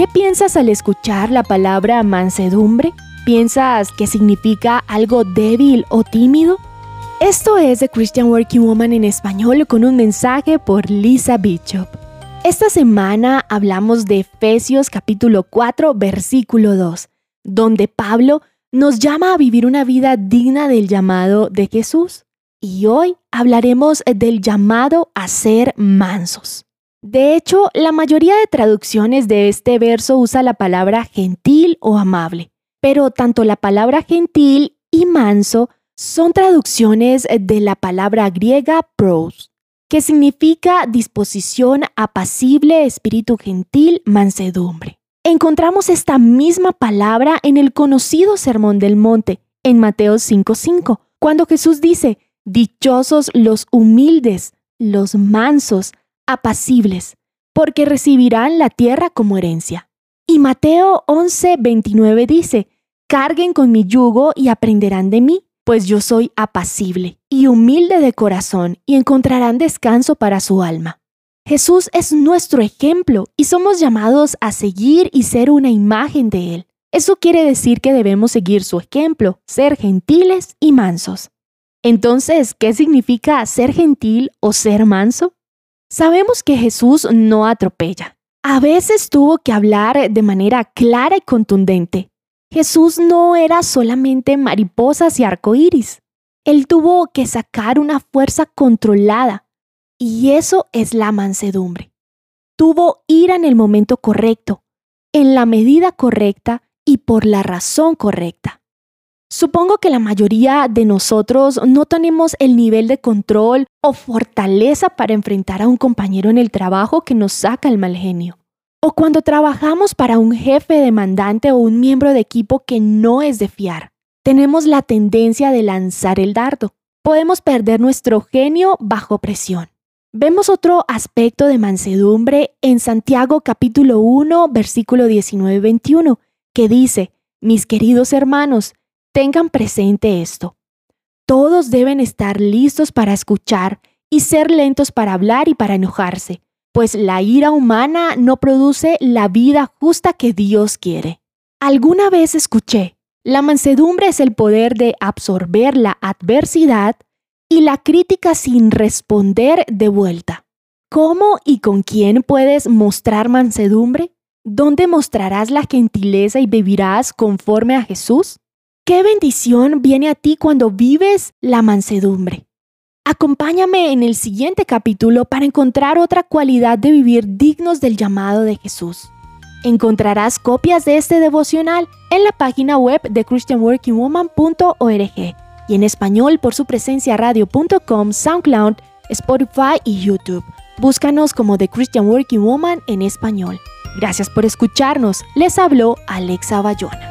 ¿Qué piensas al escuchar la palabra mansedumbre? ¿Piensas que significa algo débil o tímido? Esto es The Christian Working Woman en español con un mensaje por Lisa Bishop. Esta semana hablamos de Efesios capítulo 4 versículo 2, donde Pablo nos llama a vivir una vida digna del llamado de Jesús. Y hoy hablaremos del llamado a ser mansos. De hecho, la mayoría de traducciones de este verso usa la palabra gentil o amable, pero tanto la palabra gentil y manso son traducciones de la palabra griega pros, que significa disposición apacible, espíritu gentil, mansedumbre. Encontramos esta misma palabra en el conocido Sermón del Monte, en Mateo 5:5, cuando Jesús dice, Dichosos los humildes, los mansos, apacibles, porque recibirán la tierra como herencia. Y Mateo 11, 29 dice, Carguen con mi yugo y aprenderán de mí, pues yo soy apacible y humilde de corazón, y encontrarán descanso para su alma. Jesús es nuestro ejemplo y somos llamados a seguir y ser una imagen de Él. Eso quiere decir que debemos seguir su ejemplo, ser gentiles y mansos. Entonces, ¿qué significa ser gentil o ser manso? Sabemos que Jesús no atropella. A veces tuvo que hablar de manera clara y contundente. Jesús no era solamente mariposas y arcoíris. Él tuvo que sacar una fuerza controlada. Y eso es la mansedumbre. Tuvo ira en el momento correcto, en la medida correcta y por la razón correcta. Supongo que la mayoría de nosotros no tenemos el nivel de control o fortaleza para enfrentar a un compañero en el trabajo que nos saca el mal genio. O cuando trabajamos para un jefe demandante o un miembro de equipo que no es de fiar. Tenemos la tendencia de lanzar el dardo. Podemos perder nuestro genio bajo presión. Vemos otro aspecto de mansedumbre en Santiago capítulo 1 versículo 19-21 que dice, mis queridos hermanos, Tengan presente esto. Todos deben estar listos para escuchar y ser lentos para hablar y para enojarse, pues la ira humana no produce la vida justa que Dios quiere. Alguna vez escuché, la mansedumbre es el poder de absorber la adversidad y la crítica sin responder de vuelta. ¿Cómo y con quién puedes mostrar mansedumbre? ¿Dónde mostrarás la gentileza y vivirás conforme a Jesús? ¿Qué bendición viene a ti cuando vives la mansedumbre? Acompáñame en el siguiente capítulo para encontrar otra cualidad de vivir dignos del llamado de Jesús. Encontrarás copias de este devocional en la página web de christianworkingwoman.org y en español por su presencia radio.com, SoundCloud, Spotify y YouTube. Búscanos como The Christian Working Woman en español. Gracias por escucharnos. Les habló Alexa Bayona.